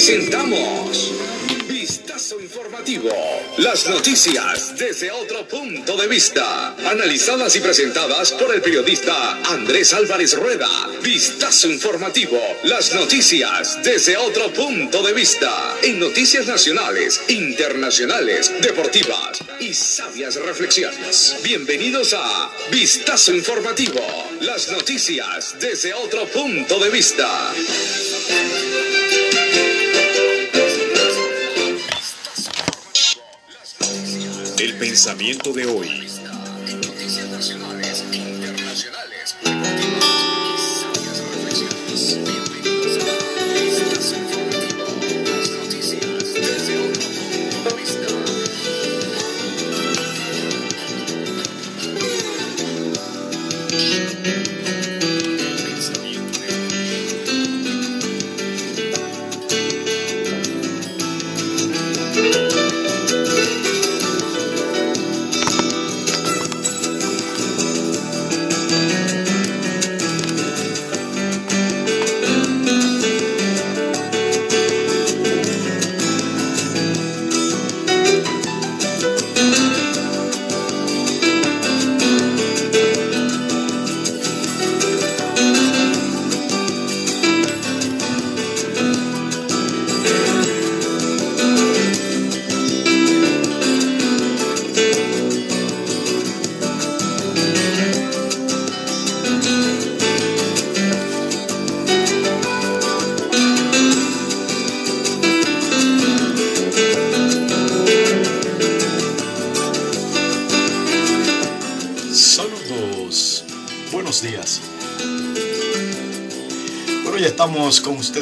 presentamos Vistazo Informativo. Las noticias desde otro punto de vista. Analizadas y presentadas por el periodista Andrés Álvarez Rueda. Vistazo Informativo. Las noticias desde otro punto de vista. En noticias nacionales, internacionales, deportivas y sabias reflexiones. Bienvenidos a Vistazo Informativo. Las noticias desde otro punto de vista. Pensamiento de hoy.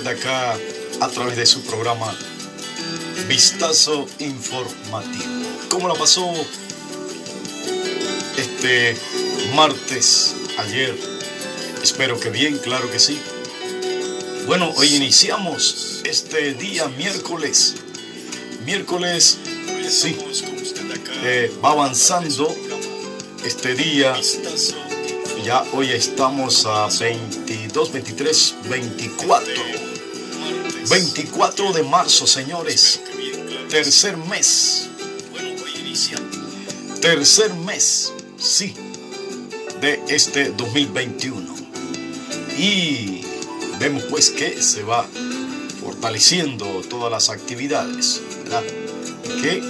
Acá a través de su programa Vistazo Informativo. ¿Cómo la pasó este martes, ayer? Espero que bien, claro que sí. Bueno, hoy iniciamos este día miércoles. Miércoles, sí, eh, va avanzando este día. Ya hoy estamos a 22, 23, 24. 24 de marzo, señores. Tercer mes. Tercer mes, sí, de este 2021. Y vemos pues que se va fortaleciendo todas las actividades, ¿verdad? Que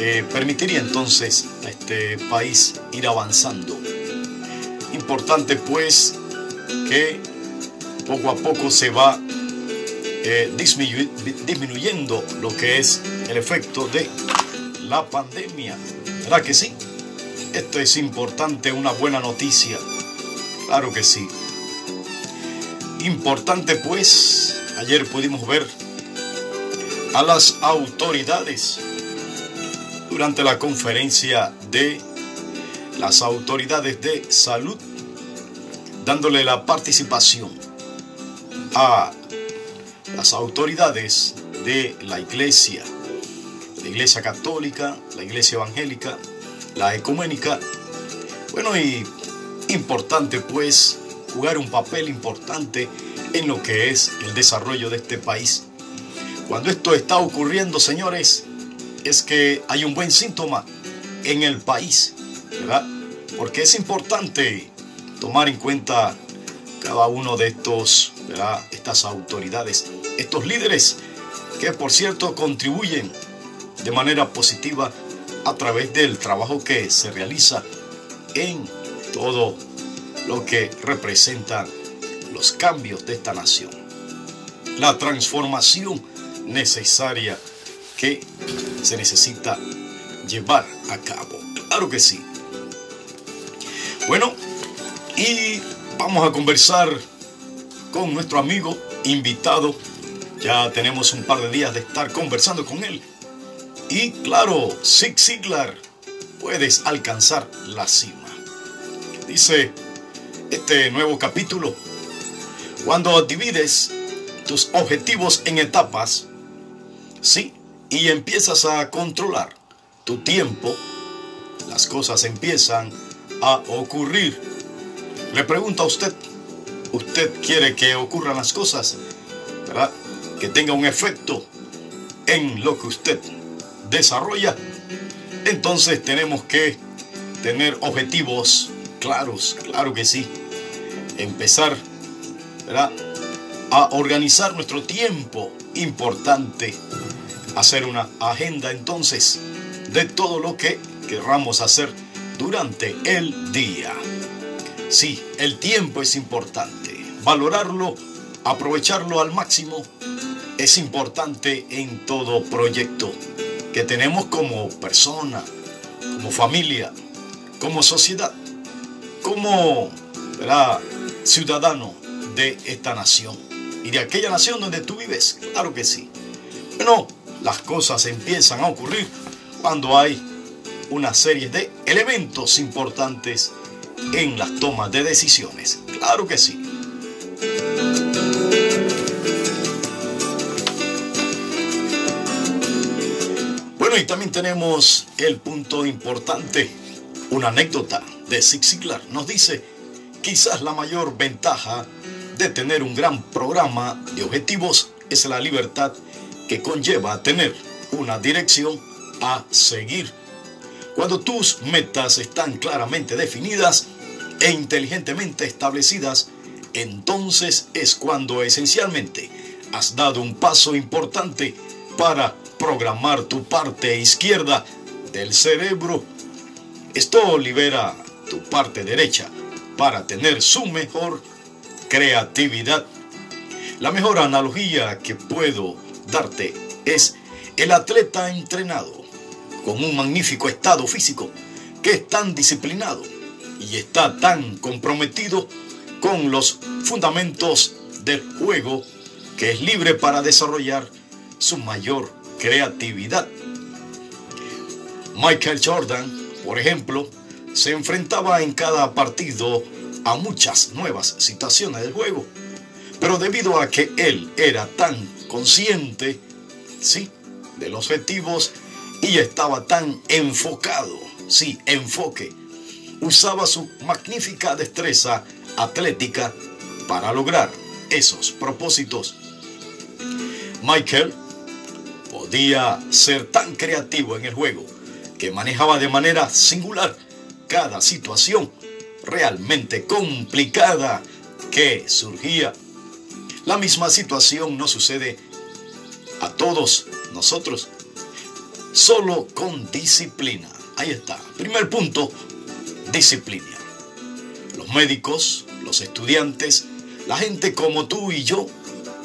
eh, permitiría entonces a este país ir avanzando. Importante pues que poco a poco se va eh, disminuy- disminuyendo lo que es el efecto de la pandemia. ¿Verdad que sí? Esto es importante, una buena noticia. Claro que sí. Importante pues, ayer pudimos ver a las autoridades durante la conferencia de las autoridades de salud, dándole la participación a las autoridades de la iglesia, la iglesia católica, la iglesia evangélica, la ecuménica. Bueno, y importante pues jugar un papel importante en lo que es el desarrollo de este país. Cuando esto está ocurriendo, señores, es que hay un buen síntoma en el país, ¿verdad? Porque es importante tomar en cuenta cada uno de estos, ¿verdad? Estas autoridades, estos líderes que por cierto contribuyen de manera positiva a través del trabajo que se realiza en todo lo que representa los cambios de esta nación. La transformación necesaria que se necesita llevar a cabo. Claro que sí. Bueno, y vamos a conversar con nuestro amigo invitado. Ya tenemos un par de días de estar conversando con él. Y claro, Zig Ziglar, puedes alcanzar la cima. Dice este nuevo capítulo, cuando divides tus objetivos en etapas, sí, y empiezas a controlar tu tiempo, las cosas empiezan a ocurrir. Le pregunto a usted, ¿usted quiere que ocurran las cosas? ¿Verdad? Tenga un efecto en lo que usted desarrolla, entonces tenemos que tener objetivos claros, claro que sí. Empezar a organizar nuestro tiempo, importante. Hacer una agenda entonces de todo lo que querramos hacer durante el día. Sí, el tiempo es importante. Valorarlo, aprovecharlo al máximo es importante en todo proyecto que tenemos como persona, como familia, como sociedad, como ciudadano de esta nación y de aquella nación donde tú vives. Claro que sí. Bueno, las cosas empiezan a ocurrir cuando hay una serie de elementos importantes en las tomas de decisiones. Claro que sí. Y también tenemos el punto importante, una anécdota de Zig Ziglar. Nos dice, quizás la mayor ventaja de tener un gran programa de objetivos es la libertad que conlleva tener una dirección a seguir. Cuando tus metas están claramente definidas e inteligentemente establecidas, entonces es cuando esencialmente has dado un paso importante para programar tu parte izquierda del cerebro. Esto libera tu parte derecha para tener su mejor creatividad. La mejor analogía que puedo darte es el atleta entrenado con un magnífico estado físico que es tan disciplinado y está tan comprometido con los fundamentos del juego que es libre para desarrollar su mayor creatividad. Michael Jordan, por ejemplo, se enfrentaba en cada partido a muchas nuevas situaciones del juego. Pero debido a que él era tan consciente, sí, de los objetivos y estaba tan enfocado, sí, enfoque, usaba su magnífica destreza atlética para lograr esos propósitos. Michael ser tan creativo en el juego que manejaba de manera singular cada situación realmente complicada que surgía. La misma situación no sucede a todos nosotros, solo con disciplina. Ahí está. Primer punto, disciplina. Los médicos, los estudiantes, la gente como tú y yo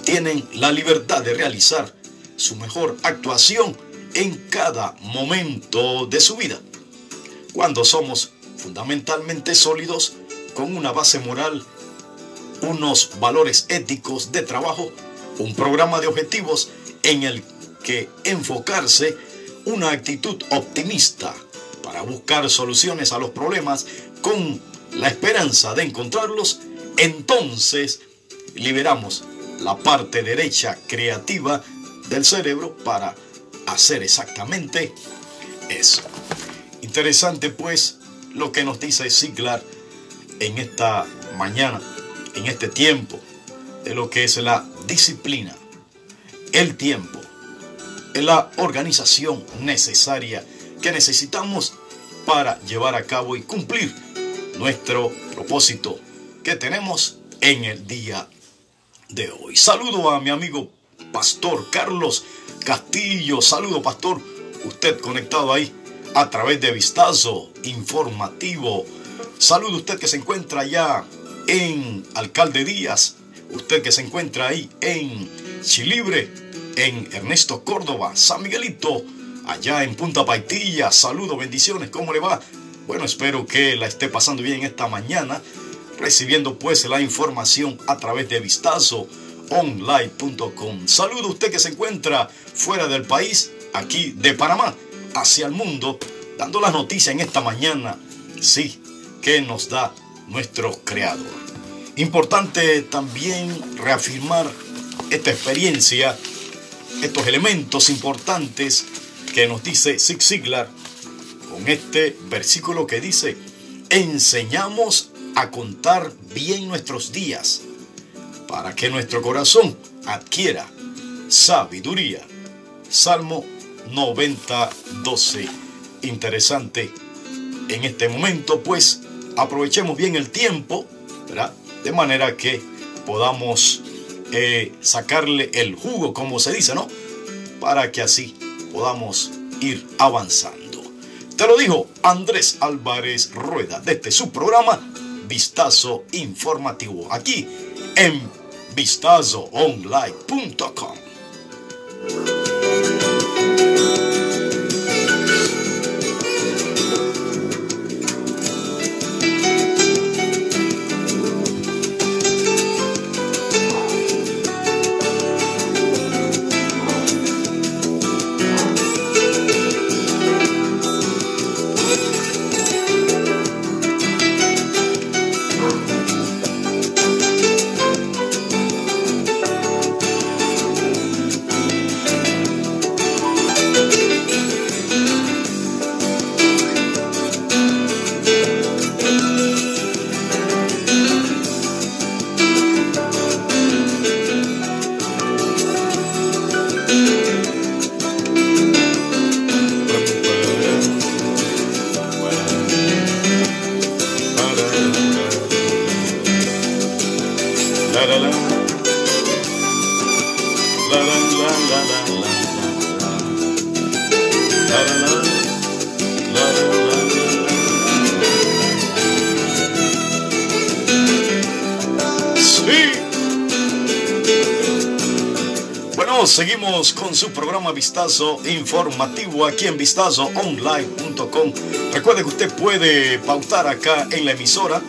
tienen la libertad de realizar su mejor actuación en cada momento de su vida. Cuando somos fundamentalmente sólidos, con una base moral, unos valores éticos de trabajo, un programa de objetivos en el que enfocarse, una actitud optimista para buscar soluciones a los problemas con la esperanza de encontrarlos, entonces liberamos la parte derecha creativa del cerebro para hacer exactamente eso. Interesante pues lo que nos dice Ziglar en esta mañana, en este tiempo, de lo que es la disciplina, el tiempo, la organización necesaria que necesitamos para llevar a cabo y cumplir nuestro propósito que tenemos en el día de hoy. Saludo a mi amigo Pastor Carlos Castillo. Saludo, Pastor. Usted conectado ahí a través de Vistazo Informativo. Saludo usted que se encuentra allá en Alcalde Díaz, usted que se encuentra ahí en Chilibre, en Ernesto Córdoba, San Miguelito, allá en Punta Paitilla. Saludo, bendiciones, ¿cómo le va? Bueno, espero que la esté pasando bien esta mañana, recibiendo pues la información a través de Vistazo online.com. Saludo usted que se encuentra fuera del país, aquí de Panamá hacia el mundo, dando las noticias en esta mañana, sí, que nos da nuestro Creador. Importante también reafirmar esta experiencia, estos elementos importantes que nos dice Zig Ziglar con este versículo que dice, enseñamos a contar bien nuestros días para que nuestro corazón adquiera sabiduría. Salmo 90, 12. Interesante en este momento, pues aprovechemos bien el tiempo, ¿verdad? De manera que podamos eh, sacarle el jugo, como se dice, ¿no? Para que así podamos ir avanzando. Te lo dijo Andrés Álvarez Rueda desde su programa Vistazo Informativo, aquí en vistazoonline.com. su programa Vistazo Informativo aquí en vistazoonline.com. Recuerde que usted puede pautar acá en la emisora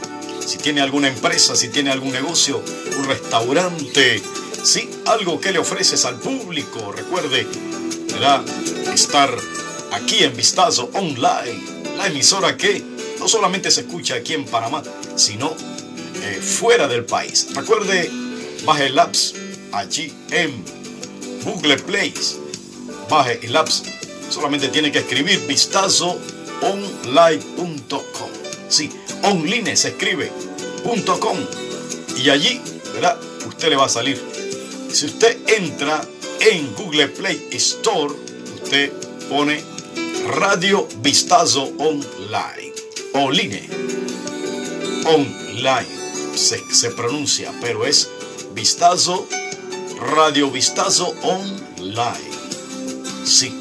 si tiene alguna empresa, si tiene algún negocio, un restaurante, sí, algo que le ofreces al público. Recuerde, estar aquí en Vistazo Online, la emisora que no solamente se escucha aquí en Panamá, sino eh, fuera del país. Recuerde, baje el apps allí en Google Play. Baje el apps. Solamente tiene que escribir vistazoonline.com. Sí, online se escribe .com. Y allí, ¿verdad? Usted le va a salir. Si usted entra en Google Play Store, usted pone Radio Vistazo Online. Online. Online. Se, se pronuncia, pero es Vistazo Radio Vistazo Online. Sí.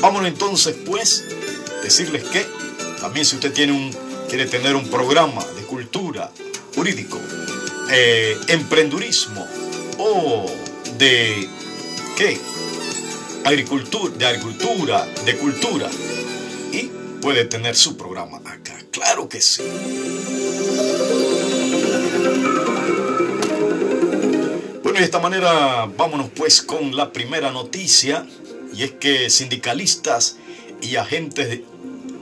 Vámonos entonces, pues, decirles que también si usted tiene un, quiere tener un programa de cultura, jurídico, eh, emprendurismo o de qué agricultura, de agricultura, de cultura y puede tener su programa acá. Claro que sí. De esta manera vámonos pues con la primera noticia y es que sindicalistas y agentes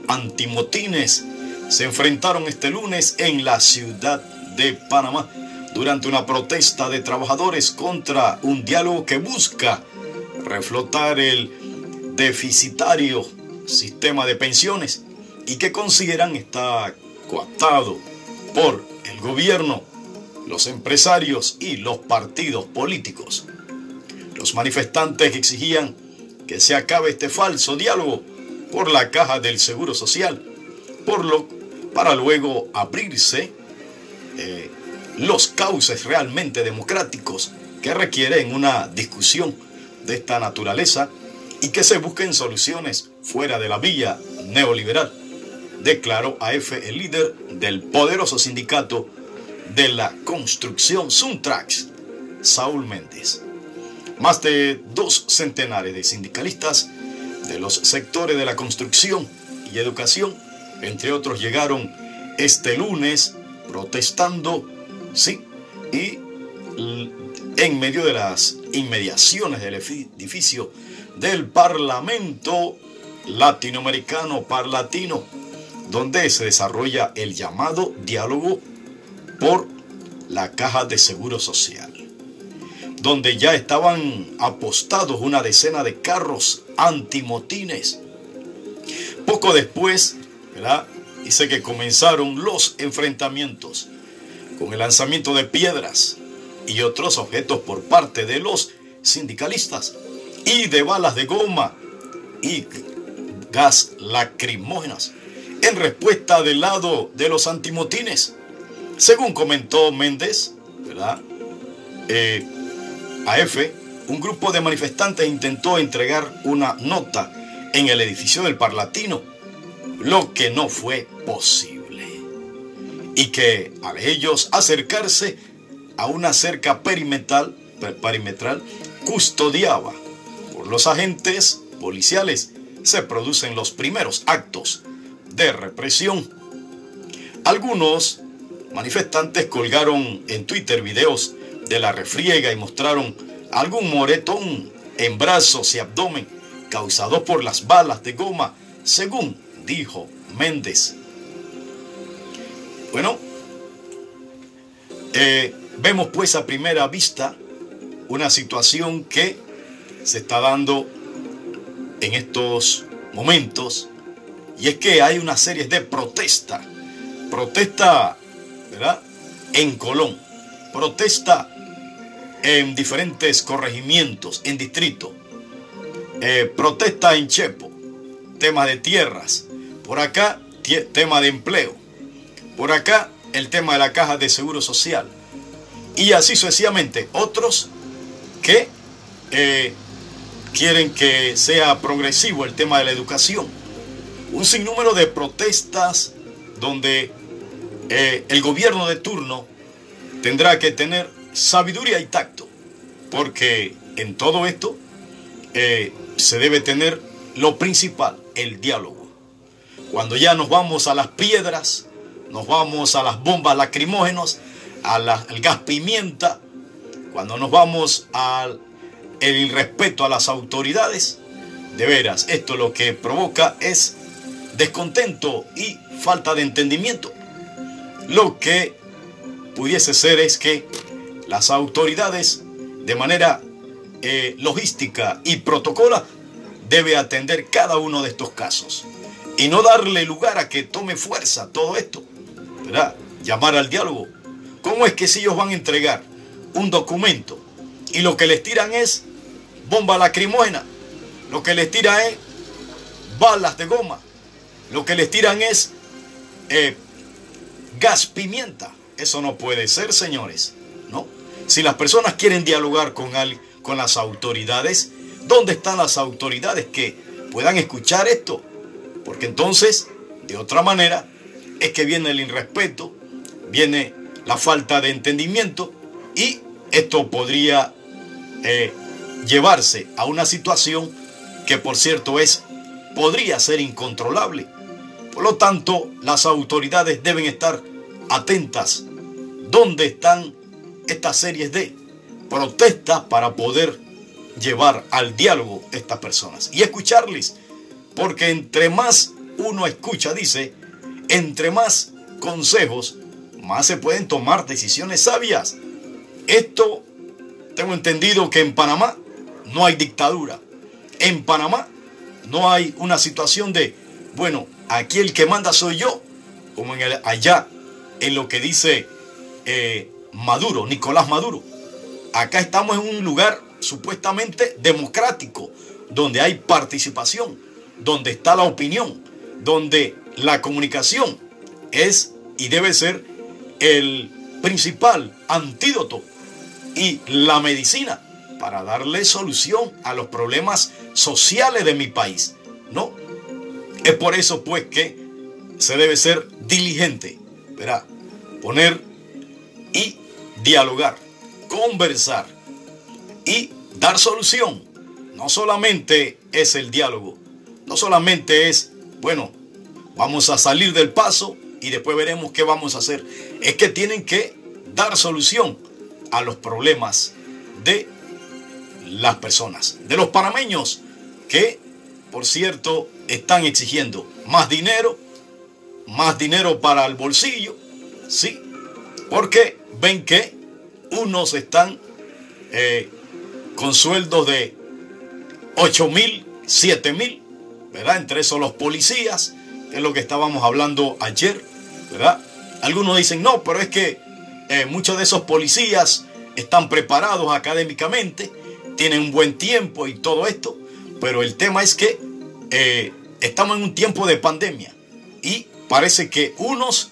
antimotines se enfrentaron este lunes en la ciudad de Panamá durante una protesta de trabajadores contra un diálogo que busca reflotar el deficitario sistema de pensiones y que consideran está coaptado por el gobierno los empresarios y los partidos políticos. Los manifestantes exigían que se acabe este falso diálogo por la caja del Seguro Social, por lo, para luego abrirse eh, los cauces realmente democráticos que requieren una discusión de esta naturaleza y que se busquen soluciones fuera de la vía neoliberal, declaró AF el líder del poderoso sindicato de la construcción Suntrax, Saúl Méndez. Más de dos centenares de sindicalistas de los sectores de la construcción y educación, entre otros, llegaron este lunes protestando, sí, y en medio de las inmediaciones del edificio del Parlamento Latinoamericano Parlatino, donde se desarrolla el llamado diálogo por la Caja de Seguro Social, donde ya estaban apostados una decena de carros antimotines. Poco después, ¿verdad? Dice que comenzaron los enfrentamientos con el lanzamiento de piedras y otros objetos por parte de los sindicalistas y de balas de goma y gas lacrimógenas en respuesta del lado de los antimotines. Según comentó Méndez, ¿verdad? Eh, AF, un grupo de manifestantes intentó entregar una nota en el edificio del Parlatino, lo que no fue posible. Y que al ellos acercarse a una cerca perimetral, perimetral custodiaba por los agentes policiales, se producen los primeros actos de represión. Algunos manifestantes colgaron en Twitter videos de la refriega y mostraron algún moretón en brazos y abdomen causado por las balas de goma, según dijo Méndez. Bueno, eh, vemos pues a primera vista una situación que se está dando en estos momentos y es que hay una serie de protesta, protesta, En Colón, protesta en diferentes corregimientos, en distrito, eh, protesta en Chepo, tema de tierras, por acá tema de empleo, por acá el tema de la caja de seguro social. Y así sucesivamente. Otros que eh, quieren que sea progresivo el tema de la educación. Un sinnúmero de protestas donde eh, el gobierno de turno tendrá que tener sabiduría y tacto, porque en todo esto eh, se debe tener lo principal, el diálogo. Cuando ya nos vamos a las piedras, nos vamos a las bombas lacrimógenas, al gas pimienta, cuando nos vamos al el respeto a las autoridades, de veras, esto lo que provoca es descontento y falta de entendimiento. Lo que pudiese ser es que las autoridades, de manera eh, logística y protocola, debe atender cada uno de estos casos y no darle lugar a que tome fuerza todo esto, ¿verdad? Llamar al diálogo. ¿Cómo es que si ellos van a entregar un documento y lo que les tiran es bomba lacrimógena. Lo que les tiran es balas de goma. Lo que les tiran es eh, gas pimienta. Eso no puede ser, señores. ¿no? Si las personas quieren dialogar con, con las autoridades, ¿dónde están las autoridades que puedan escuchar esto? Porque entonces, de otra manera, es que viene el irrespeto, viene la falta de entendimiento y esto podría eh, llevarse a una situación que por cierto es podría ser incontrolable. Por lo tanto, las autoridades deben estar atentas dónde están estas series de protestas para poder llevar al diálogo estas personas y escucharles, porque entre más uno escucha, dice, entre más consejos, más se pueden tomar decisiones sabias. Esto tengo entendido que en Panamá no hay dictadura. En Panamá no hay una situación de, bueno, aquí el que manda soy yo, como en el, allá, en lo que dice eh, Maduro, Nicolás Maduro. Acá estamos en un lugar supuestamente democrático, donde hay participación, donde está la opinión, donde la comunicación es y debe ser el principal antídoto y la medicina para darle solución a los problemas sociales de mi país. No. Es por eso pues que se debe ser diligente, ¿verdad? Poner y dialogar, conversar y dar solución. No solamente es el diálogo, no solamente es, bueno, vamos a salir del paso y después veremos qué vamos a hacer. Es que tienen que dar solución a los problemas de las personas, de los panameños que, por cierto, están exigiendo más dinero, más dinero para el bolsillo, ¿sí? Porque ven que unos están eh, con sueldos de 8 mil, 7 mil, ¿verdad? Entre esos los policías, que es lo que estábamos hablando ayer, ¿verdad? Algunos dicen, no, pero es que eh, muchos de esos policías están preparados académicamente tienen un buen tiempo y todo esto, pero el tema es que eh, estamos en un tiempo de pandemia y parece que unos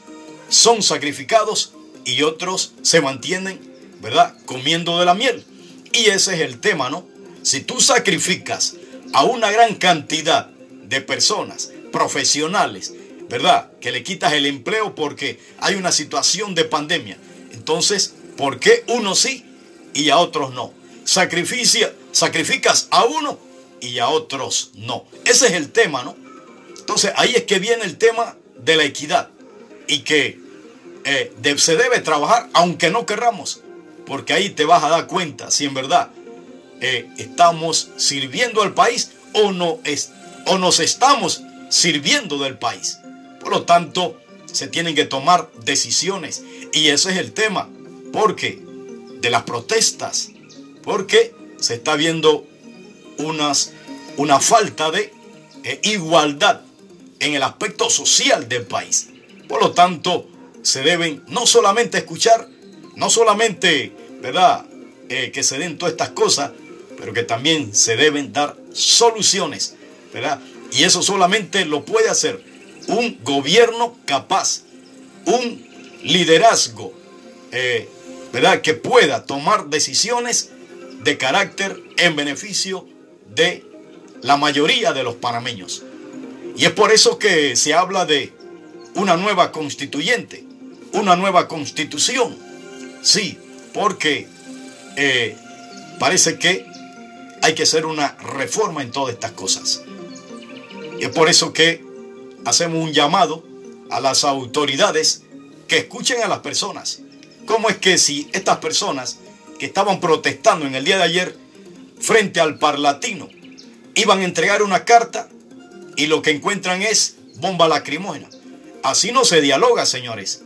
son sacrificados y otros se mantienen, ¿verdad?, comiendo de la miel. Y ese es el tema, ¿no? Si tú sacrificas a una gran cantidad de personas profesionales, ¿verdad? Que le quitas el empleo porque hay una situación de pandemia. Entonces, ¿por qué unos sí y a otros no? Sacrificia, sacrificas a uno y a otros no. Ese es el tema, ¿no? Entonces, ahí es que viene el tema de la equidad y que eh, se debe trabajar aunque no querramos, porque ahí te vas a dar cuenta si en verdad eh, estamos sirviendo al país o, no es, o nos estamos sirviendo del país. Por lo tanto, se tienen que tomar decisiones. Y ese es el tema. porque De las protestas. Porque se está viendo unas, una falta de eh, igualdad en el aspecto social del país. Por lo tanto, se deben no solamente escuchar, no solamente, ¿verdad?, eh, que se den todas estas cosas, pero que también se deben dar soluciones, ¿verdad? Y eso solamente lo puede hacer un gobierno capaz, un liderazgo, eh, ¿verdad? Que pueda tomar decisiones de carácter en beneficio de la mayoría de los panameños. Y es por eso que se habla de una nueva constituyente, una nueva constitución. Sí, porque eh, parece que hay que hacer una reforma en todas estas cosas. Y es por eso que hacemos un llamado a las autoridades que escuchen a las personas. ¿Cómo es que si estas personas que estaban protestando en el día de ayer frente al Parlatino iban a entregar una carta y lo que encuentran es bomba lacrimógena? Así no se dialoga, señores.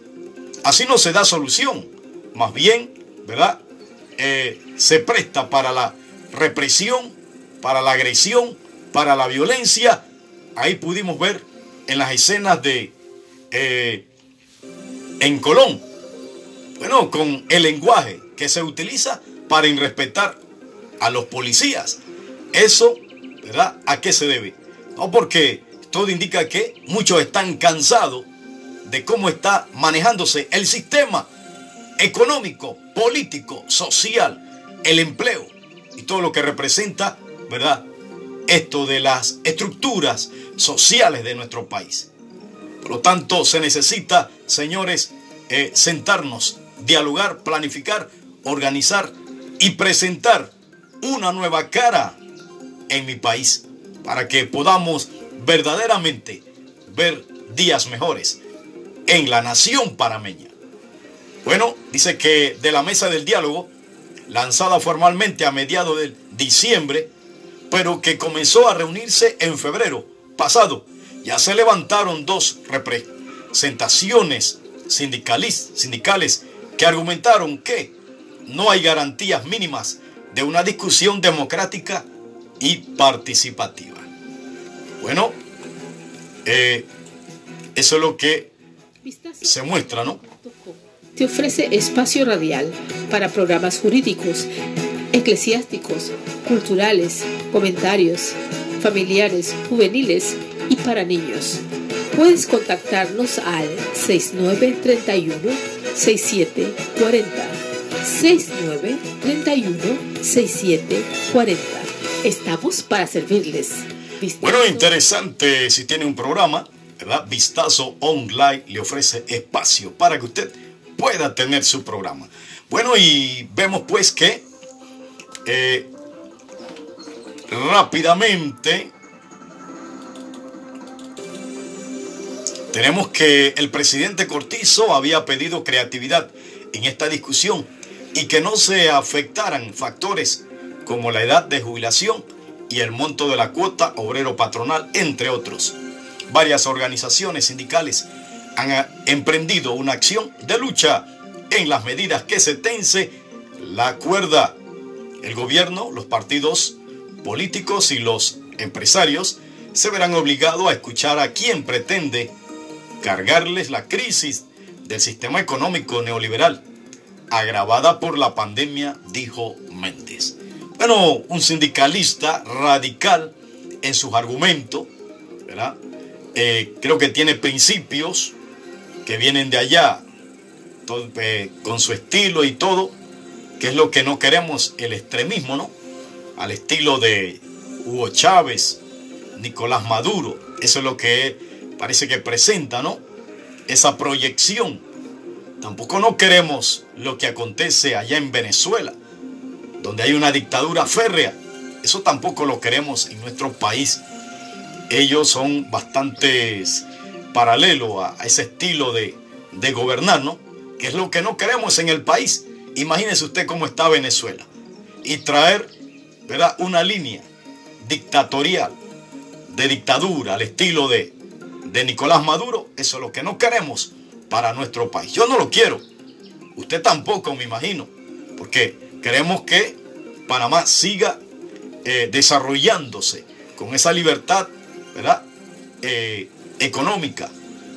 Así no se da solución. Más bien, ¿verdad? Eh, se presta para la represión, para la agresión, para la violencia. Ahí pudimos ver en las escenas de eh, en Colón, bueno, con el lenguaje que se utiliza para irrespetar a los policías. Eso, ¿verdad? ¿A qué se debe? No porque todo indica que muchos están cansados de cómo está manejándose el sistema económico, político, social, el empleo y todo lo que representa, ¿verdad? Esto de las estructuras sociales de nuestro país. Por lo tanto, se necesita, señores, eh, sentarnos, dialogar, planificar, organizar y presentar una nueva cara en mi país para que podamos verdaderamente ver días mejores en la nación parameña. Bueno, dice que de la mesa del diálogo lanzada formalmente a mediados de diciembre, pero que comenzó a reunirse en febrero pasado. Ya se levantaron dos representaciones sindicales que argumentaron que no hay garantías mínimas de una discusión democrática y participativa. Bueno, eh, eso es lo que se muestra, ¿no? te ofrece espacio radial para programas jurídicos, eclesiásticos, culturales, comentarios, familiares, juveniles y para niños. Puedes contactarnos al 6931 6740. 6931 6740. Estamos para servirles. Bueno, interesante si tiene un programa, Vistazo Online le ofrece espacio para que usted pueda tener su programa. Bueno, y vemos pues que eh, rápidamente tenemos que el presidente Cortizo había pedido creatividad en esta discusión y que no se afectaran factores como la edad de jubilación y el monto de la cuota obrero patronal, entre otros. Varias organizaciones sindicales han emprendido una acción de lucha en las medidas que se tense la cuerda. El gobierno, los partidos políticos y los empresarios se verán obligados a escuchar a quien pretende cargarles la crisis del sistema económico neoliberal, agravada por la pandemia, dijo Méndez. bueno, un sindicalista radical en sus argumentos, ¿verdad? Eh, creo que tiene principios que vienen de allá, eh, con su estilo y todo, que es lo que no queremos, el extremismo, ¿no? Al estilo de Hugo Chávez, Nicolás Maduro, eso es lo que parece que presenta, ¿no? Esa proyección. Tampoco no queremos lo que acontece allá en Venezuela, donde hay una dictadura férrea. Eso tampoco lo queremos en nuestro país. Ellos son bastante paralelos a ese estilo de, de gobernar, ¿no? Que es lo que no queremos en el país. Imagínese usted cómo está Venezuela. Y traer, ¿verdad? Una línea dictatorial, de dictadura, al estilo de, de Nicolás Maduro. Eso es lo que no queremos para nuestro país. Yo no lo quiero. Usted tampoco, me imagino. Porque queremos que Panamá siga eh, desarrollándose con esa libertad, ¿verdad? Eh, económica,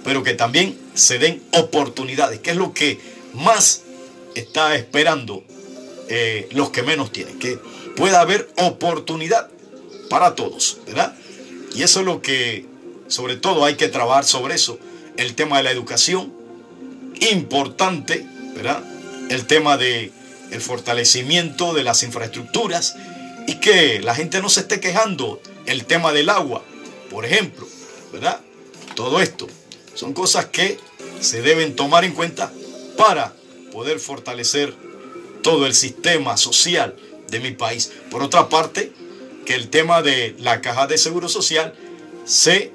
pero que también se den oportunidades, que es lo que más está esperando eh, los que menos tienen, que pueda haber oportunidad para todos, ¿verdad? Y eso es lo que, sobre todo, hay que trabajar sobre eso, el tema de la educación, importante, ¿verdad? El tema de el fortalecimiento de las infraestructuras y que la gente no se esté quejando, el tema del agua, por ejemplo, ¿verdad? Todo esto son cosas que se deben tomar en cuenta para poder fortalecer todo el sistema social de mi país. Por otra parte, que el tema de la caja de seguro social se,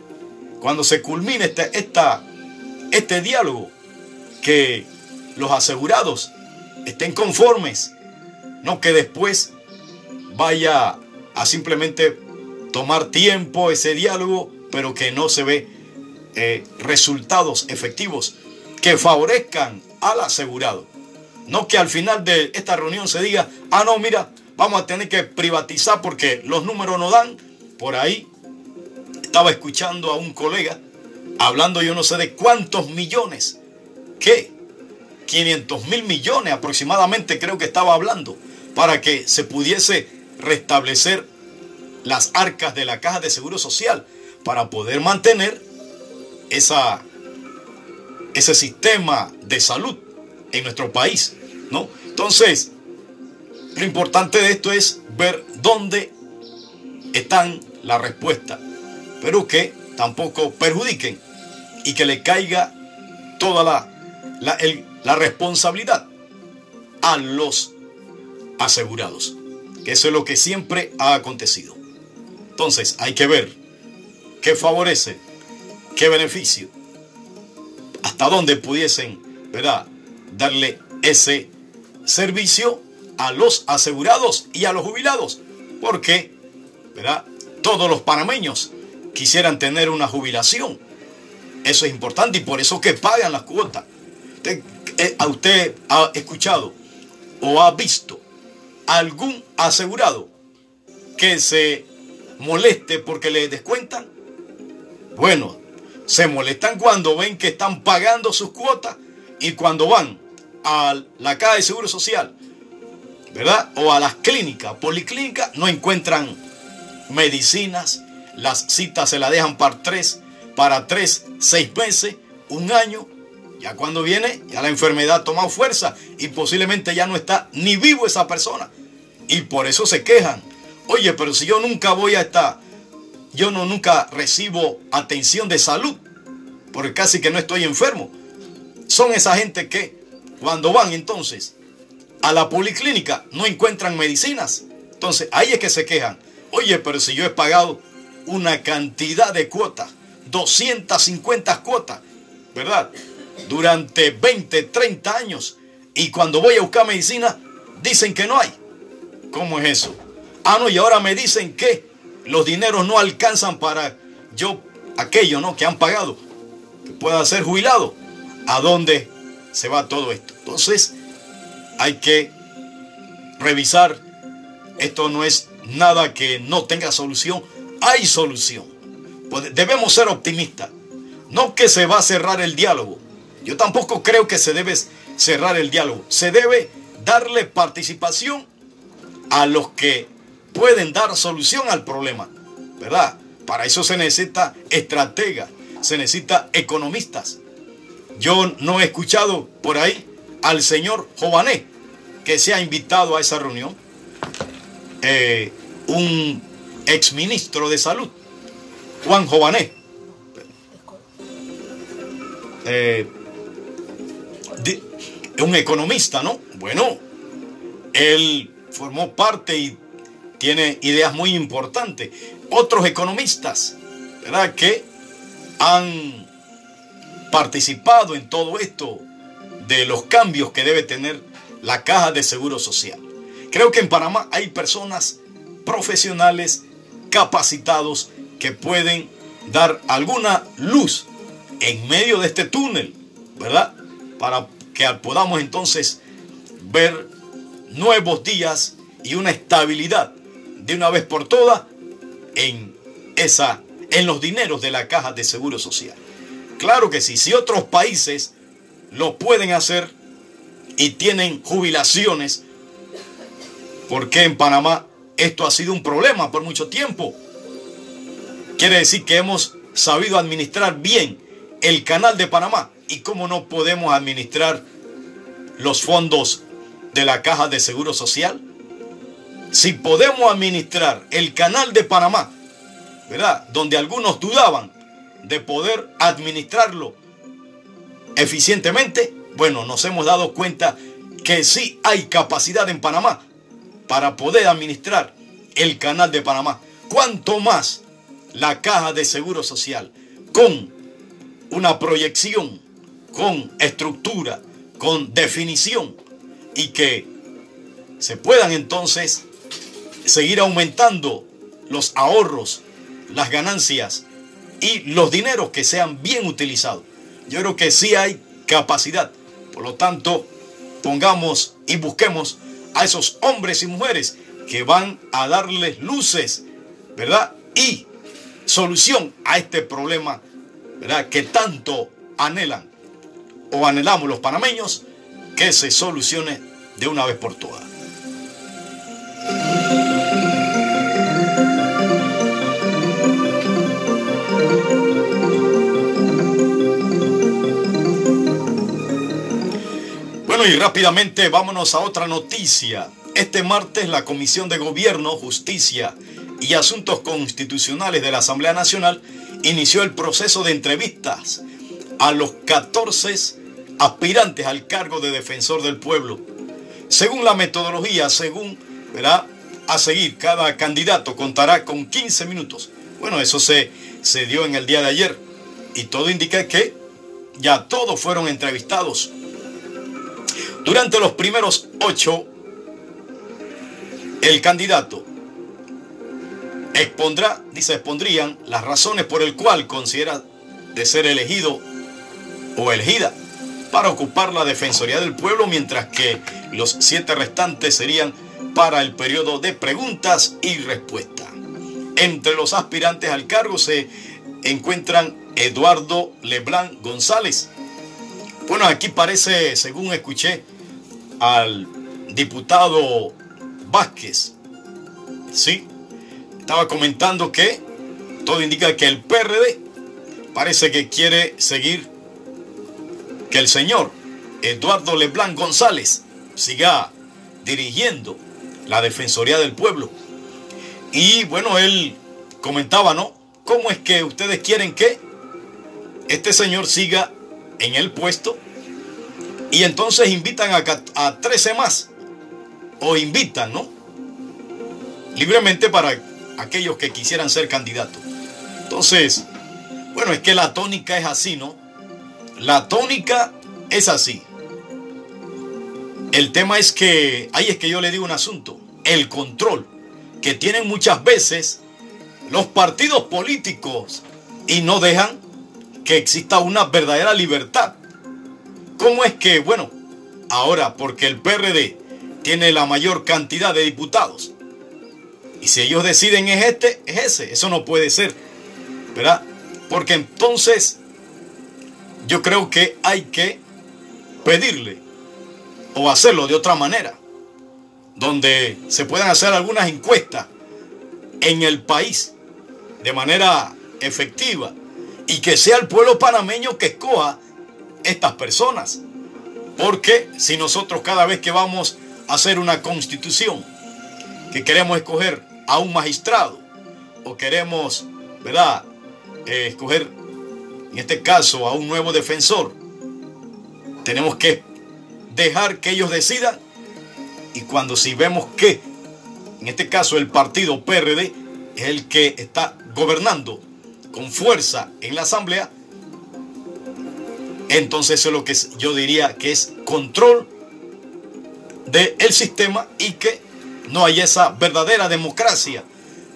cuando se culmine este, esta, este diálogo, que los asegurados estén conformes, no que después vaya a simplemente tomar tiempo ese diálogo, pero que no se ve eh, resultados efectivos que favorezcan al asegurado. No que al final de esta reunión se diga, ah, no, mira, vamos a tener que privatizar porque los números no dan. Por ahí estaba escuchando a un colega hablando yo no sé de cuántos millones, ¿qué? 500 mil millones aproximadamente creo que estaba hablando, para que se pudiese restablecer las arcas de la caja de seguro social, para poder mantener esa, ese sistema de salud en nuestro país, ¿no? Entonces, lo importante de esto es ver dónde están la respuesta, pero que tampoco perjudiquen y que le caiga toda la, la responsabilidad a los asegurados, que eso es lo que siempre ha acontecido. Entonces, hay que ver qué favorece qué beneficio, hasta dónde pudiesen, ¿verdad?, darle ese servicio a los asegurados y a los jubilados, porque, ¿verdad?, todos los panameños quisieran tener una jubilación. Eso es importante y por eso que pagan las cuotas. Eh, ¿A usted ha escuchado o ha visto algún asegurado que se moleste porque le descuentan? Bueno, se molestan cuando ven que están pagando sus cuotas y cuando van a la caja de seguro social, ¿verdad? O a las clínicas, policlínicas, no encuentran medicinas, las citas se las dejan para tres, para tres, seis meses, un año. Ya cuando viene, ya la enfermedad ha tomado fuerza y posiblemente ya no está ni vivo esa persona. Y por eso se quejan. Oye, pero si yo nunca voy a estar yo no nunca recibo atención de salud, porque casi que no estoy enfermo. Son esa gente que cuando van entonces a la policlínica no encuentran medicinas. Entonces ahí es que se quejan. Oye, pero si yo he pagado una cantidad de cuotas, 250 cuotas, ¿verdad? Durante 20, 30 años. Y cuando voy a buscar medicina, dicen que no hay. ¿Cómo es eso? Ah, no, y ahora me dicen que los dineros no alcanzan para yo, aquello, ¿no? Que han pagado, que pueda ser jubilado. ¿A dónde se va todo esto? Entonces, hay que revisar. Esto no es nada que no tenga solución. Hay solución. Pues, debemos ser optimistas. No que se va a cerrar el diálogo. Yo tampoco creo que se debe cerrar el diálogo. Se debe darle participación a los que pueden dar solución al problema, ¿verdad? Para eso se necesita estratega, se necesita economistas. Yo no he escuchado por ahí al señor Jované que se ha invitado a esa reunión, eh, un exministro de salud, Juan Jované. Eh, un economista, ¿no? Bueno, él formó parte y tiene ideas muy importantes. Otros economistas, ¿verdad? Que han participado en todo esto de los cambios que debe tener la caja de seguro social. Creo que en Panamá hay personas profesionales capacitados que pueden dar alguna luz en medio de este túnel, ¿verdad? Para que podamos entonces ver nuevos días y una estabilidad de una vez por todas en esa en los dineros de la caja de seguro social. Claro que sí, si otros países lo pueden hacer y tienen jubilaciones, ¿por qué en Panamá esto ha sido un problema por mucho tiempo? Quiere decir que hemos sabido administrar bien el canal de Panamá y cómo no podemos administrar los fondos de la caja de seguro social. Si podemos administrar el canal de Panamá, ¿verdad? Donde algunos dudaban de poder administrarlo eficientemente, bueno, nos hemos dado cuenta que sí hay capacidad en Panamá para poder administrar el canal de Panamá. Cuanto más la caja de seguro social con una proyección, con estructura, con definición y que se puedan entonces seguir aumentando los ahorros, las ganancias y los dineros que sean bien utilizados. Yo creo que sí hay capacidad. Por lo tanto, pongamos y busquemos a esos hombres y mujeres que van a darles luces, ¿verdad? Y solución a este problema, ¿verdad? Que tanto anhelan o anhelamos los panameños que se solucione de una vez por todas. Bueno, y rápidamente vámonos a otra noticia. Este martes la Comisión de Gobierno, Justicia y Asuntos Constitucionales de la Asamblea Nacional inició el proceso de entrevistas a los 14 aspirantes al cargo de defensor del pueblo. Según la metodología, según, verá, a seguir, cada candidato contará con 15 minutos. Bueno, eso se, se dio en el día de ayer y todo indica que ya todos fueron entrevistados. Durante los primeros ocho, el candidato expondrá, dice, expondrían las razones por el cual considera de ser elegido o elegida para ocupar la Defensoría del Pueblo, mientras que los siete restantes serían para el periodo de preguntas y respuestas. Entre los aspirantes al cargo se encuentran Eduardo Leblanc González. Bueno, aquí parece, según escuché al diputado Vázquez, sí, estaba comentando que todo indica que el PRD parece que quiere seguir que el señor Eduardo Leblanc González siga dirigiendo la Defensoría del Pueblo. Y bueno, él comentaba, ¿no? ¿Cómo es que ustedes quieren que este señor siga en el puesto? Y entonces invitan a, a 13 más. O invitan, ¿no? Libremente para aquellos que quisieran ser candidatos. Entonces, bueno, es que la tónica es así, ¿no? La tónica es así. El tema es que, ahí es que yo le digo un asunto, el control que tienen muchas veces los partidos políticos y no dejan que exista una verdadera libertad. ¿Cómo es que, bueno, ahora porque el PRD tiene la mayor cantidad de diputados, y si ellos deciden es este, es ese. Eso no puede ser. ¿Verdad? Porque entonces yo creo que hay que pedirle o hacerlo de otra manera. Donde se puedan hacer algunas encuestas en el país de manera efectiva y que sea el pueblo panameño que escoja estas personas. Porque si nosotros cada vez que vamos a hacer una constitución, que queremos escoger a un magistrado o queremos, ¿verdad?, eh, escoger, en este caso, a un nuevo defensor, tenemos que dejar que ellos decidan y cuando si vemos que, en este caso, el partido PRD es el que está gobernando con fuerza en la Asamblea, entonces eso es lo que yo diría que es control del sistema y que no hay esa verdadera democracia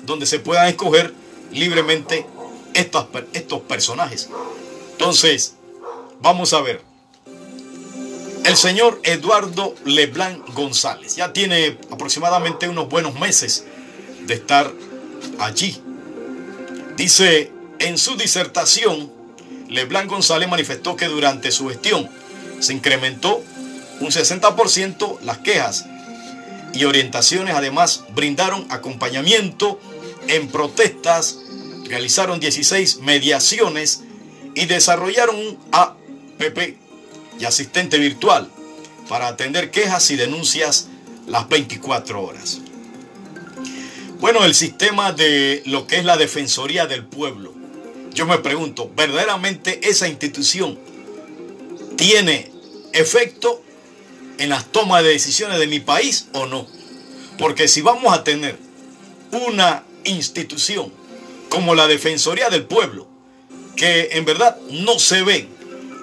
donde se puedan escoger libremente estos, estos personajes. Entonces, vamos a ver. El señor Eduardo Leblanc González ya tiene aproximadamente unos buenos meses de estar allí. Dice en su disertación, Leblanc González manifestó que durante su gestión se incrementó un 60% las quejas y orientaciones. Además, brindaron acompañamiento en protestas, realizaron 16 mediaciones y desarrollaron un APP y asistente virtual para atender quejas y denuncias las 24 horas. Bueno, el sistema de lo que es la Defensoría del Pueblo. Yo me pregunto, ¿verdaderamente esa institución tiene efecto en las tomas de decisiones de mi país o no? Porque si vamos a tener una institución como la Defensoría del Pueblo, que en verdad no se ven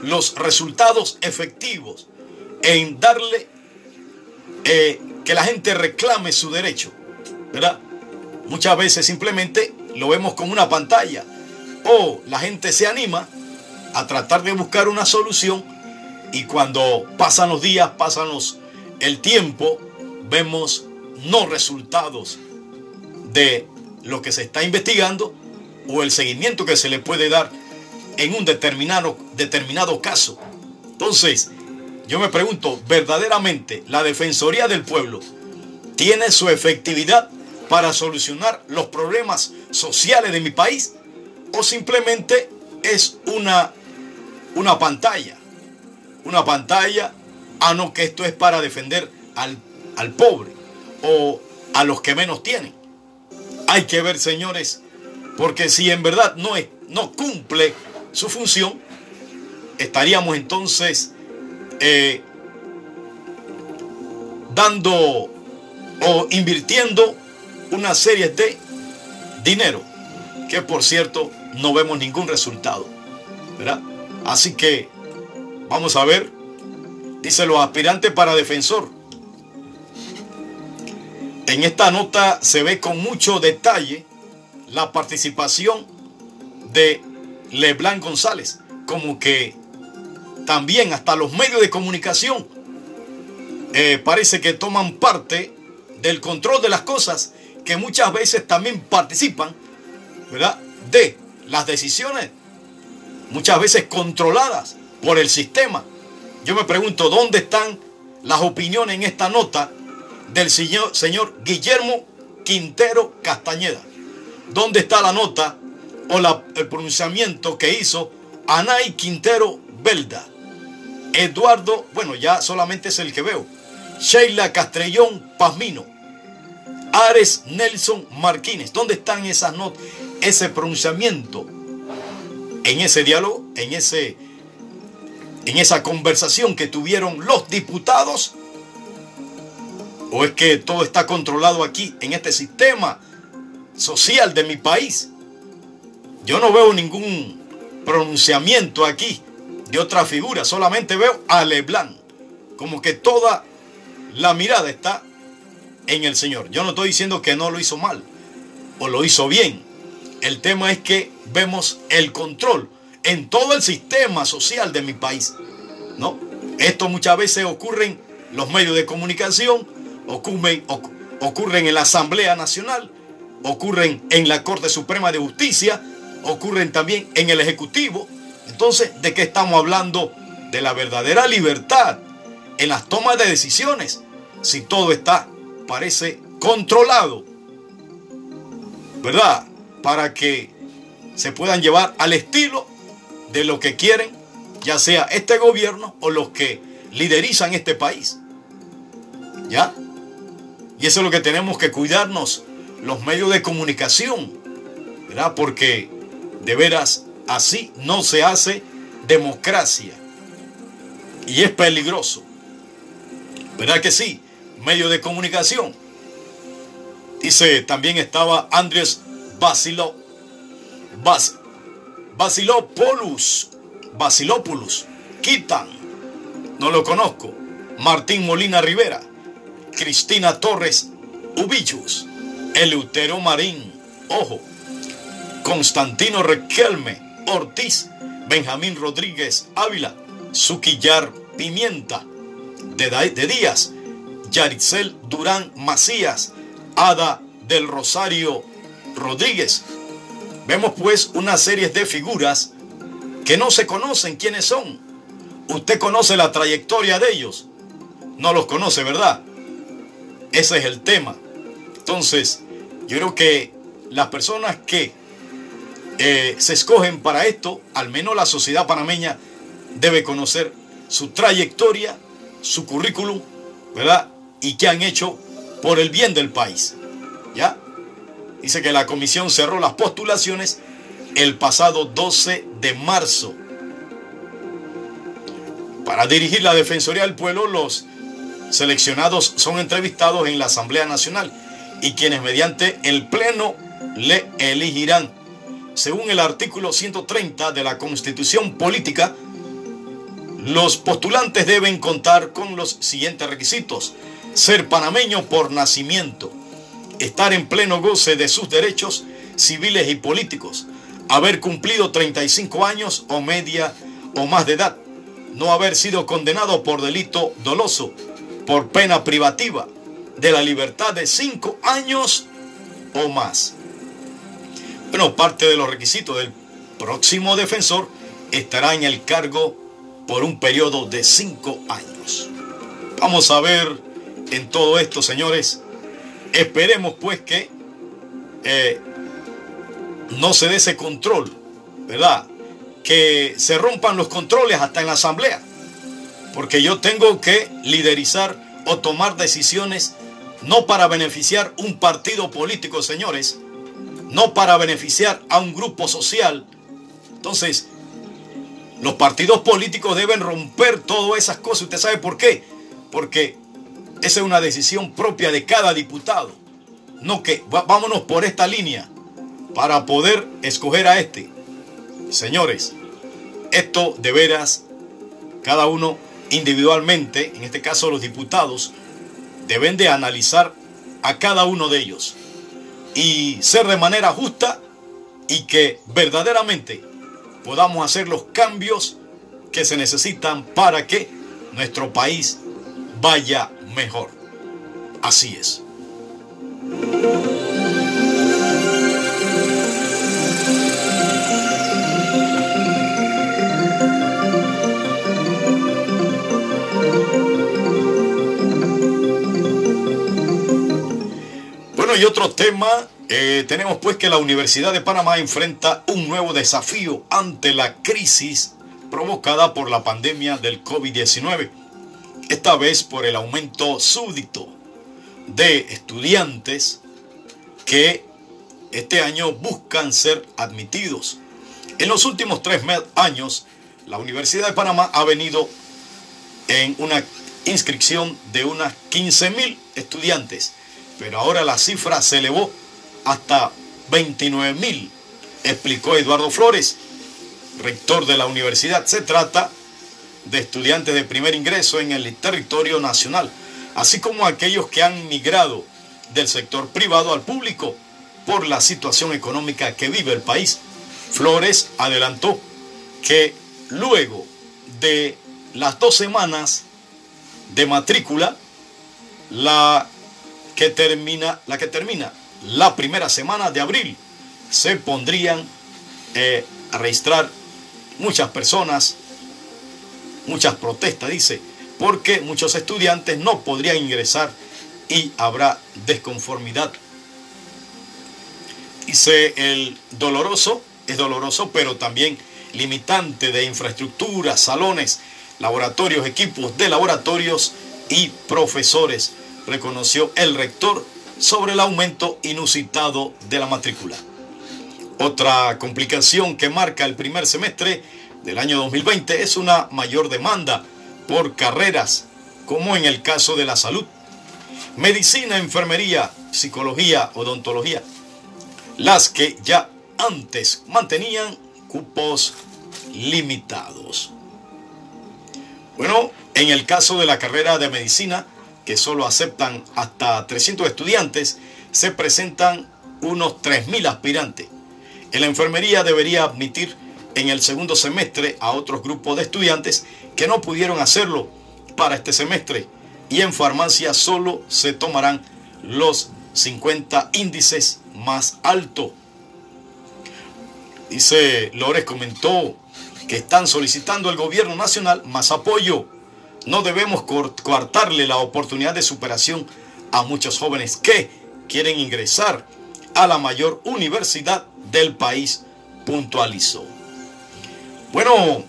los resultados efectivos en darle eh, que la gente reclame su derecho, ¿verdad? Muchas veces simplemente lo vemos como una pantalla o la gente se anima a tratar de buscar una solución y cuando pasan los días, pasan los, el tiempo, vemos no resultados de lo que se está investigando o el seguimiento que se le puede dar en un determinado, determinado caso. Entonces, yo me pregunto, ¿verdaderamente la Defensoría del Pueblo tiene su efectividad para solucionar los problemas sociales de mi país? ¿O simplemente es una, una pantalla? Una pantalla, ah, no, que esto es para defender al, al pobre o a los que menos tienen. Hay que ver, señores, porque si en verdad no, es, no cumple su función, estaríamos entonces eh, dando o invirtiendo una serie de dinero que por cierto no vemos ningún resultado. ¿verdad? Así que vamos a ver, dice los aspirantes para defensor. En esta nota se ve con mucho detalle la participación de Leblanc González, como que también hasta los medios de comunicación eh, parece que toman parte del control de las cosas que muchas veces también participan, ¿verdad? De las decisiones, muchas veces controladas por el sistema. Yo me pregunto, ¿dónde están las opiniones en esta nota del señor, señor Guillermo Quintero Castañeda? ¿Dónde está la nota o el pronunciamiento que hizo Anay Quintero Belda, Eduardo, bueno, ya solamente es el que veo, Sheila Castrellón Pazmino, Ares Nelson Martínez. ¿Dónde están esas notas, ese pronunciamiento en ese diálogo, en ese en esa conversación que tuvieron los diputados? ¿O es que todo está controlado aquí en este sistema social de mi país? Yo no veo ningún pronunciamiento aquí de otra figura, solamente veo a Leblanc, como que toda la mirada está en el Señor. Yo no estoy diciendo que no lo hizo mal o lo hizo bien. El tema es que vemos el control en todo el sistema social de mi país. ¿No? Esto muchas veces ocurre en los medios de comunicación, ocurren, ocurren en la Asamblea Nacional, ocurren en la Corte Suprema de Justicia, ocurren también en el Ejecutivo. Entonces, ¿de qué estamos hablando? De la verdadera libertad en las tomas de decisiones. Si todo está, parece, controlado ¿verdad? Para que se puedan llevar al estilo de lo que quieren, ya sea este gobierno o los que liderizan este país. ¿Ya? Y eso es lo que tenemos que cuidarnos, los medios de comunicación, ¿verdad? Porque de veras así no se hace democracia. Y es peligroso. ¿Verdad que sí? Medio de comunicación. Dice, también estaba Andrés Basilo, Bas, Basilopoulos, Quitan, no lo conozco, Martín Molina Rivera, Cristina Torres Ubillus, Eleutero Marín, ojo, Constantino Requelme Ortiz, Benjamín Rodríguez Ávila, Suquillar Pimienta, de, de Díaz, Yaricel Durán Macías, Ada del Rosario Rodríguez. Vemos pues una serie de figuras que no se conocen quiénes son. Usted conoce la trayectoria de ellos. No los conoce, ¿verdad? Ese es el tema. Entonces, yo creo que las personas que eh, se escogen para esto, al menos la sociedad panameña debe conocer su trayectoria, su currículum, ¿verdad? Y qué han hecho por el bien del país. ¿Ya? Dice que la comisión cerró las postulaciones el pasado 12 de marzo. Para dirigir la Defensoría del Pueblo, los seleccionados son entrevistados en la Asamblea Nacional y quienes mediante el Pleno le elegirán. Según el artículo 130 de la Constitución Política, los postulantes deben contar con los siguientes requisitos. Ser panameño por nacimiento, estar en pleno goce de sus derechos civiles y políticos, haber cumplido 35 años o media o más de edad, no haber sido condenado por delito doloso, por pena privativa de la libertad de 5 años o más. Bueno, parte de los requisitos del próximo defensor estará en el cargo por un periodo de 5 años. Vamos a ver en todo esto, señores. Esperemos pues que eh, no se dé ese control, ¿verdad? Que se rompan los controles hasta en la asamblea. Porque yo tengo que liderizar o tomar decisiones no para beneficiar un partido político, señores, no para beneficiar a un grupo social. Entonces, los partidos políticos deben romper todas esas cosas. ¿Usted sabe por qué? Porque esa es una decisión propia de cada diputado. No que vámonos por esta línea para poder escoger a este. Señores, esto de veras, cada uno individualmente, en este caso los diputados, deben de analizar a cada uno de ellos y ser de manera justa y que verdaderamente podamos hacer los cambios que se necesitan para que nuestro país vaya mejor. Así es. Bueno, y otro tema, eh, tenemos pues que la Universidad de Panamá enfrenta un nuevo desafío ante la crisis provocada por la pandemia del COVID-19 esta vez por el aumento súbdito de estudiantes que este año buscan ser admitidos. En los últimos tres años, la Universidad de Panamá ha venido en una inscripción de unas 15 mil estudiantes, pero ahora la cifra se elevó hasta 29 mil, explicó Eduardo Flores, rector de la universidad. Se trata de estudiantes de primer ingreso en el territorio nacional, así como aquellos que han migrado del sector privado al público por la situación económica que vive el país. Flores adelantó que luego de las dos semanas de matrícula, la que termina, la que termina la primera semana de abril, se pondrían eh, a registrar muchas personas muchas protestas, dice, porque muchos estudiantes no podrían ingresar y habrá desconformidad. Dice el doloroso, es doloroso, pero también limitante de infraestructura, salones, laboratorios, equipos de laboratorios y profesores, reconoció el rector sobre el aumento inusitado de la matrícula. Otra complicación que marca el primer semestre del año 2020 es una mayor demanda por carreras, como en el caso de la salud. Medicina, enfermería, psicología, odontología, las que ya antes mantenían cupos limitados. Bueno, en el caso de la carrera de medicina, que solo aceptan hasta 300 estudiantes, se presentan unos 3.000 aspirantes. En la enfermería debería admitir en el segundo semestre a otros grupos de estudiantes que no pudieron hacerlo para este semestre. Y en farmacia solo se tomarán los 50 índices más altos. Dice Lores comentó que están solicitando al gobierno nacional más apoyo. No debemos coartarle la oportunidad de superación a muchos jóvenes que quieren ingresar a la mayor universidad del país, puntualizó. Bueno,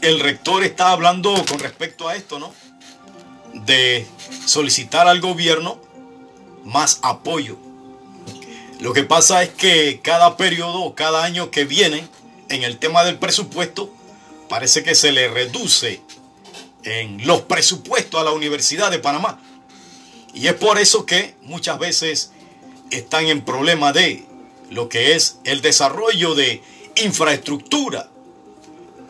el rector está hablando con respecto a esto, ¿no? De solicitar al gobierno más apoyo. Lo que pasa es que cada periodo, cada año que viene, en el tema del presupuesto, parece que se le reduce en los presupuestos a la Universidad de Panamá. Y es por eso que muchas veces están en problema de lo que es el desarrollo de infraestructura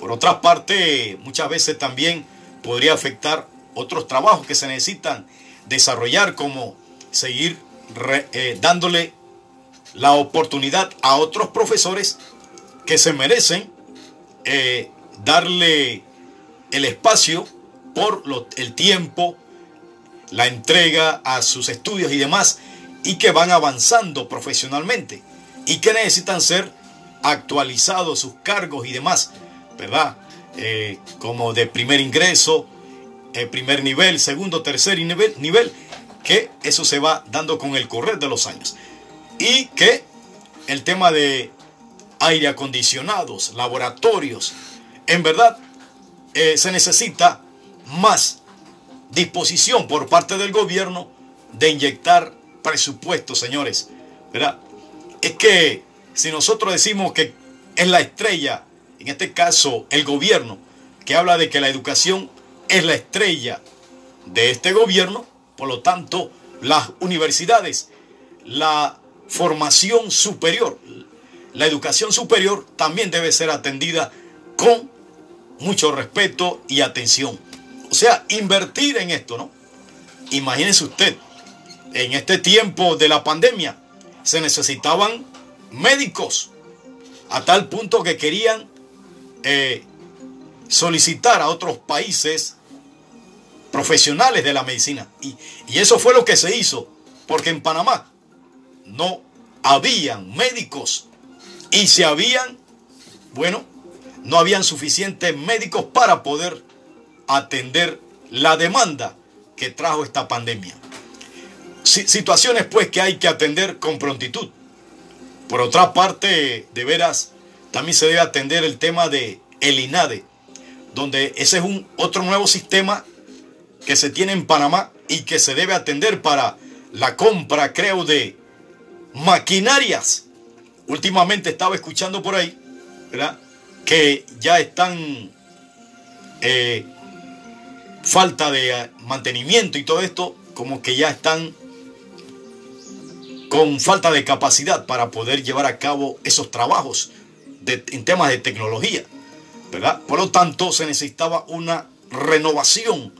por otra parte, muchas veces también podría afectar otros trabajos que se necesitan desarrollar, como seguir eh, dándole la oportunidad a otros profesores que se merecen eh, darle el espacio por el tiempo, la entrega a sus estudios y demás, y que van avanzando profesionalmente y que necesitan ser actualizados sus cargos y demás ¿verdad? Eh, como de primer ingreso, eh, primer nivel, segundo, tercer nivel, nivel, que eso se va dando con el correr de los años. Y que el tema de aire acondicionados, laboratorios, en verdad eh, se necesita más disposición por parte del gobierno de inyectar presupuestos, señores. ¿verdad? Es que si nosotros decimos que es la estrella en este caso el gobierno, que habla de que la educación es la estrella de este gobierno, por lo tanto, las universidades, la formación superior, la educación superior también debe ser atendida con mucho respeto y atención. O sea, invertir en esto, ¿no? Imagínense usted, en este tiempo de la pandemia se necesitaban médicos a tal punto que querían eh, solicitar a otros países profesionales de la medicina. Y, y eso fue lo que se hizo, porque en Panamá no habían médicos. Y si habían, bueno, no habían suficientes médicos para poder atender la demanda que trajo esta pandemia. Situaciones pues que hay que atender con prontitud. Por otra parte, de veras, también se debe atender el tema de el INADE, donde ese es un otro nuevo sistema que se tiene en Panamá y que se debe atender para la compra, creo, de maquinarias. Últimamente estaba escuchando por ahí, ¿verdad? Que ya están eh, falta de mantenimiento y todo esto, como que ya están con falta de capacidad para poder llevar a cabo esos trabajos en temas de tecnología. ¿verdad? Por lo tanto, se necesitaba una renovación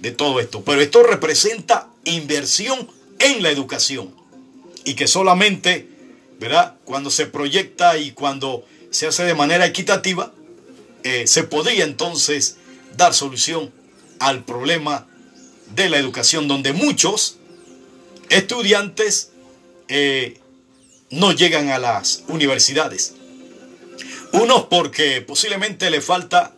de todo esto. Pero esto representa inversión en la educación. Y que solamente, ¿verdad? Cuando se proyecta y cuando se hace de manera equitativa, eh, se podría entonces dar solución al problema de la educación, donde muchos estudiantes eh, no llegan a las universidades. Unos porque posiblemente le falta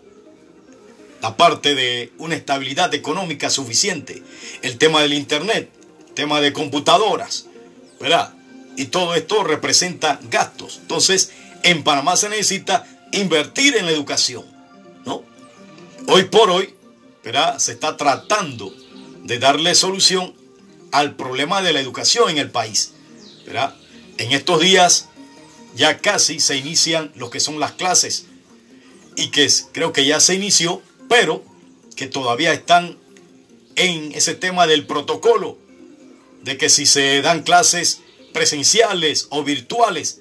la parte de una estabilidad económica suficiente. El tema del Internet, el tema de computadoras, ¿verdad? y todo esto representa gastos. Entonces, en Panamá se necesita invertir en la educación, ¿no? Hoy por hoy, ¿verdad? Se está tratando de darle solución al problema de la educación en el país, ¿verdad? En estos días ya casi se inician lo que son las clases. Y que creo que ya se inició, pero que todavía están en ese tema del protocolo, de que si se dan clases presenciales o virtuales,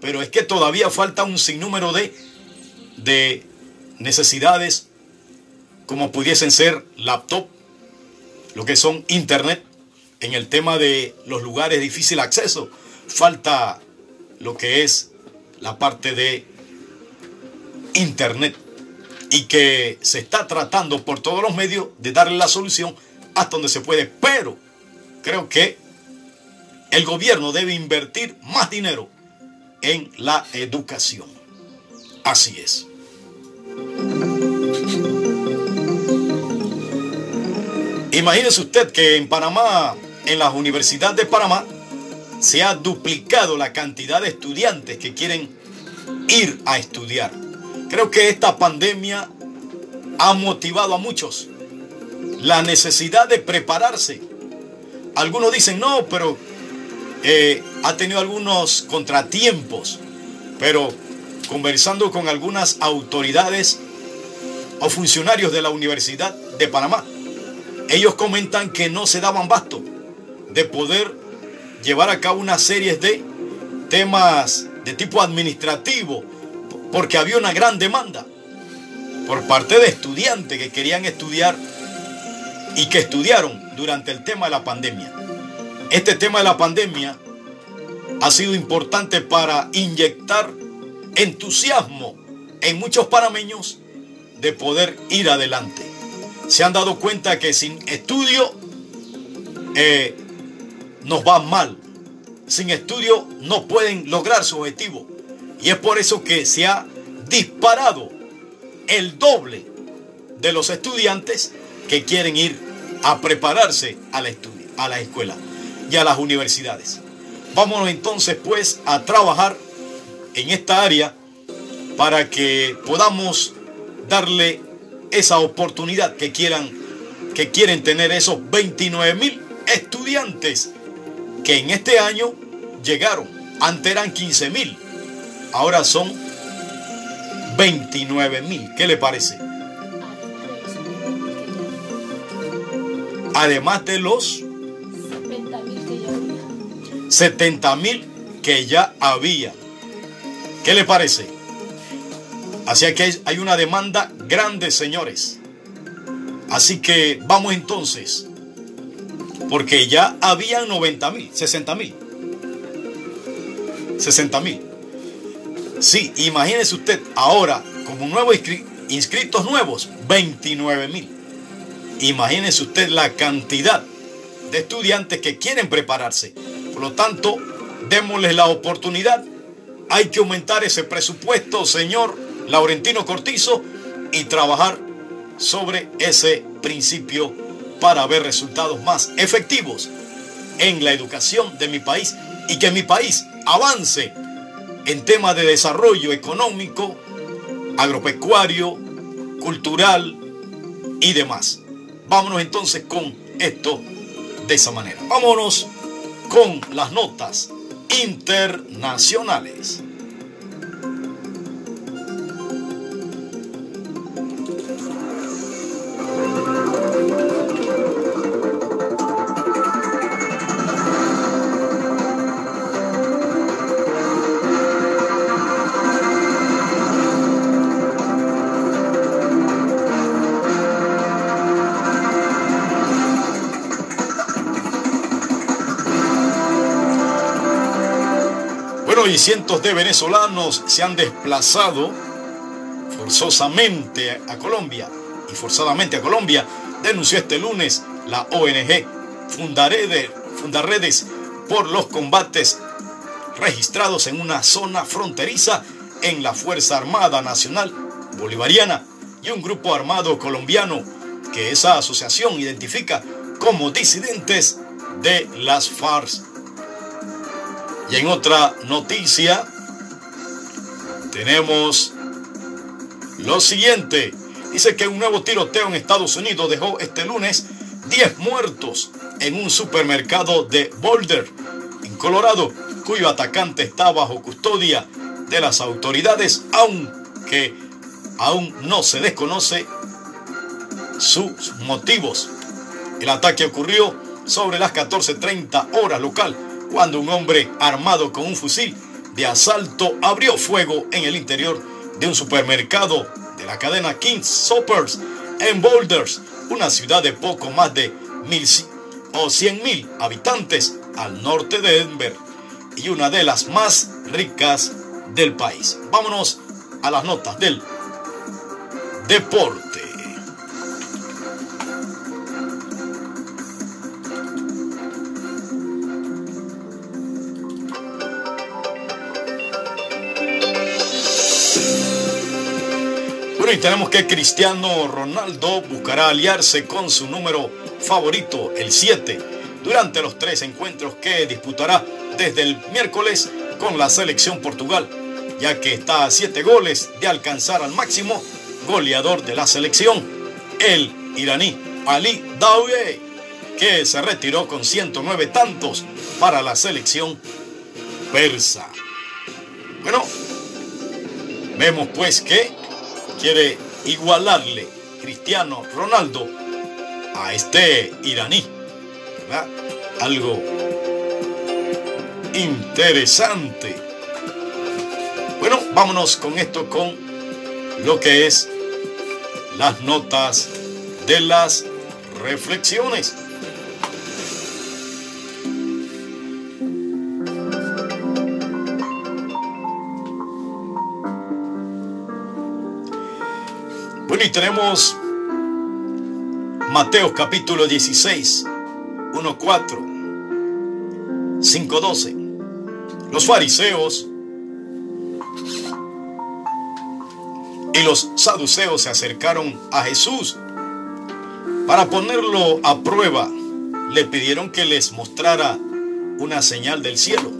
pero es que todavía falta un sinnúmero de, de necesidades como pudiesen ser laptop, lo que son internet, en el tema de los lugares de difícil acceso, falta lo que es la parte de internet y que se está tratando por todos los medios de darle la solución hasta donde se puede, pero creo que el gobierno debe invertir más dinero en la educación. Así es. Imagínese usted que en Panamá, en las universidades de Panamá, se ha duplicado la cantidad de estudiantes que quieren ir a estudiar. Creo que esta pandemia ha motivado a muchos la necesidad de prepararse. Algunos dicen, no, pero eh, ha tenido algunos contratiempos, pero conversando con algunas autoridades o funcionarios de la Universidad de Panamá, ellos comentan que no se daban basto de poder llevar a cabo una serie de temas de tipo administrativo, porque había una gran demanda por parte de estudiantes que querían estudiar y que estudiaron durante el tema de la pandemia. Este tema de la pandemia ha sido importante para inyectar entusiasmo en muchos panameños de poder ir adelante. Se han dado cuenta que sin estudio eh, nos va mal. Sin estudio no pueden lograr su objetivo. Y es por eso que se ha disparado el doble de los estudiantes que quieren ir a prepararse a la, a la escuela y a las universidades. Vámonos entonces pues a trabajar en esta área para que podamos darle esa oportunidad que quieran que quieren tener esos 29 mil estudiantes que en este año llegaron. Antes eran 15 mil, ahora son 29 mil. ¿Qué le parece? Además de los 70 mil que ya había. ¿Qué le parece? Así que hay una demanda grande, señores. Así que vamos entonces porque ya habían 90 mil, 60 mil. 60 mil. Sí, imagínese usted ahora, como nuevos inscritos nuevos, 29 mil. Imagínese usted la cantidad de estudiantes que quieren prepararse. Por lo tanto, démosles la oportunidad. Hay que aumentar ese presupuesto, señor Laurentino Cortizo, y trabajar sobre ese principio para ver resultados más efectivos en la educación de mi país y que mi país avance en temas de desarrollo económico, agropecuario, cultural y demás. Vámonos entonces con esto de esa manera. Vámonos con las notas internacionales. Cientos de venezolanos se han desplazado forzosamente a Colombia. Y forzadamente a Colombia, denunció este lunes la ONG Fundaredes por los combates registrados en una zona fronteriza en la Fuerza Armada Nacional Bolivariana y un grupo armado colombiano que esa asociación identifica como disidentes de las FARC Y en otra noticia tenemos lo siguiente. Dice que un nuevo tiroteo en Estados Unidos dejó este lunes 10 muertos en un supermercado de Boulder, en Colorado, cuyo atacante está bajo custodia de las autoridades, aunque aún no se desconoce sus motivos. El ataque ocurrió sobre las 14.30 horas local, cuando un hombre armado con un fusil de asalto abrió fuego en el interior de un supermercado de la cadena King's Suppers en Boulders, una ciudad de poco más de mil o cien mil habitantes al norte de Denver y una de las más ricas del país. Vámonos a las notas del deporte. Tenemos que Cristiano Ronaldo buscará aliarse con su número favorito, el 7, durante los tres encuentros que disputará desde el miércoles con la selección Portugal, ya que está a 7 goles de alcanzar al máximo goleador de la selección, el iraní Ali Daoué, que se retiró con 109 tantos para la selección persa. Bueno, vemos pues que quiere igualarle Cristiano Ronaldo a este iraní. ¿verdad? Algo interesante. Bueno, vámonos con esto, con lo que es las notas de las reflexiones. Y tenemos Mateo capítulo 16, 1, 4, 5, 12. Los fariseos y los saduceos se acercaron a Jesús para ponerlo a prueba. Le pidieron que les mostrara una señal del cielo.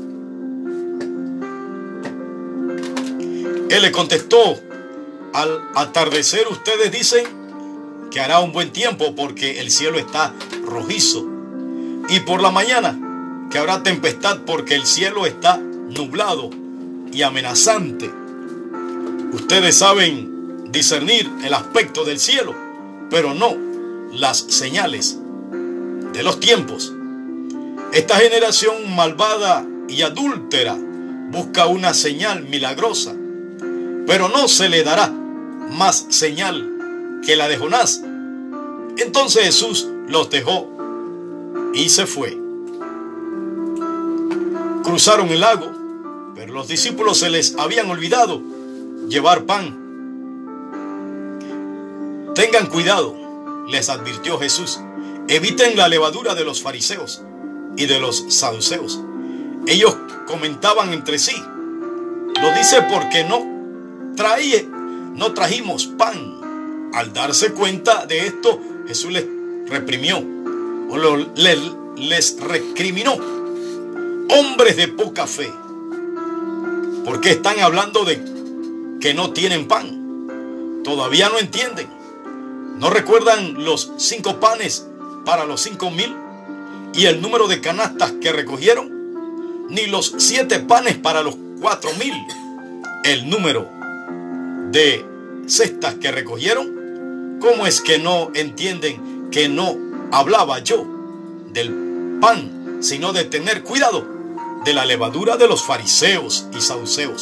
Él le contestó, al atardecer ustedes dicen que hará un buen tiempo porque el cielo está rojizo. Y por la mañana que habrá tempestad porque el cielo está nublado y amenazante. Ustedes saben discernir el aspecto del cielo, pero no las señales de los tiempos. Esta generación malvada y adúltera busca una señal milagrosa, pero no se le dará más señal que la de Jonás. Entonces Jesús los dejó y se fue. Cruzaron el lago, pero los discípulos se les habían olvidado llevar pan. Tengan cuidado, les advirtió Jesús. Eviten la levadura de los fariseos y de los saduceos. Ellos comentaban entre sí. Lo dice porque no traía, no trajimos pan. Al darse cuenta de esto, Jesús les reprimió o les recriminó. Hombres de poca fe. Porque están hablando de que no tienen pan. Todavía no entienden. ¿No recuerdan los cinco panes para los cinco mil? ¿Y el número de canastas que recogieron? Ni los siete panes para los cuatro mil. El número de cestas que recogieron. ¿Cómo es que no entienden que no hablaba yo del pan, sino de tener cuidado de la levadura de los fariseos y saduceos?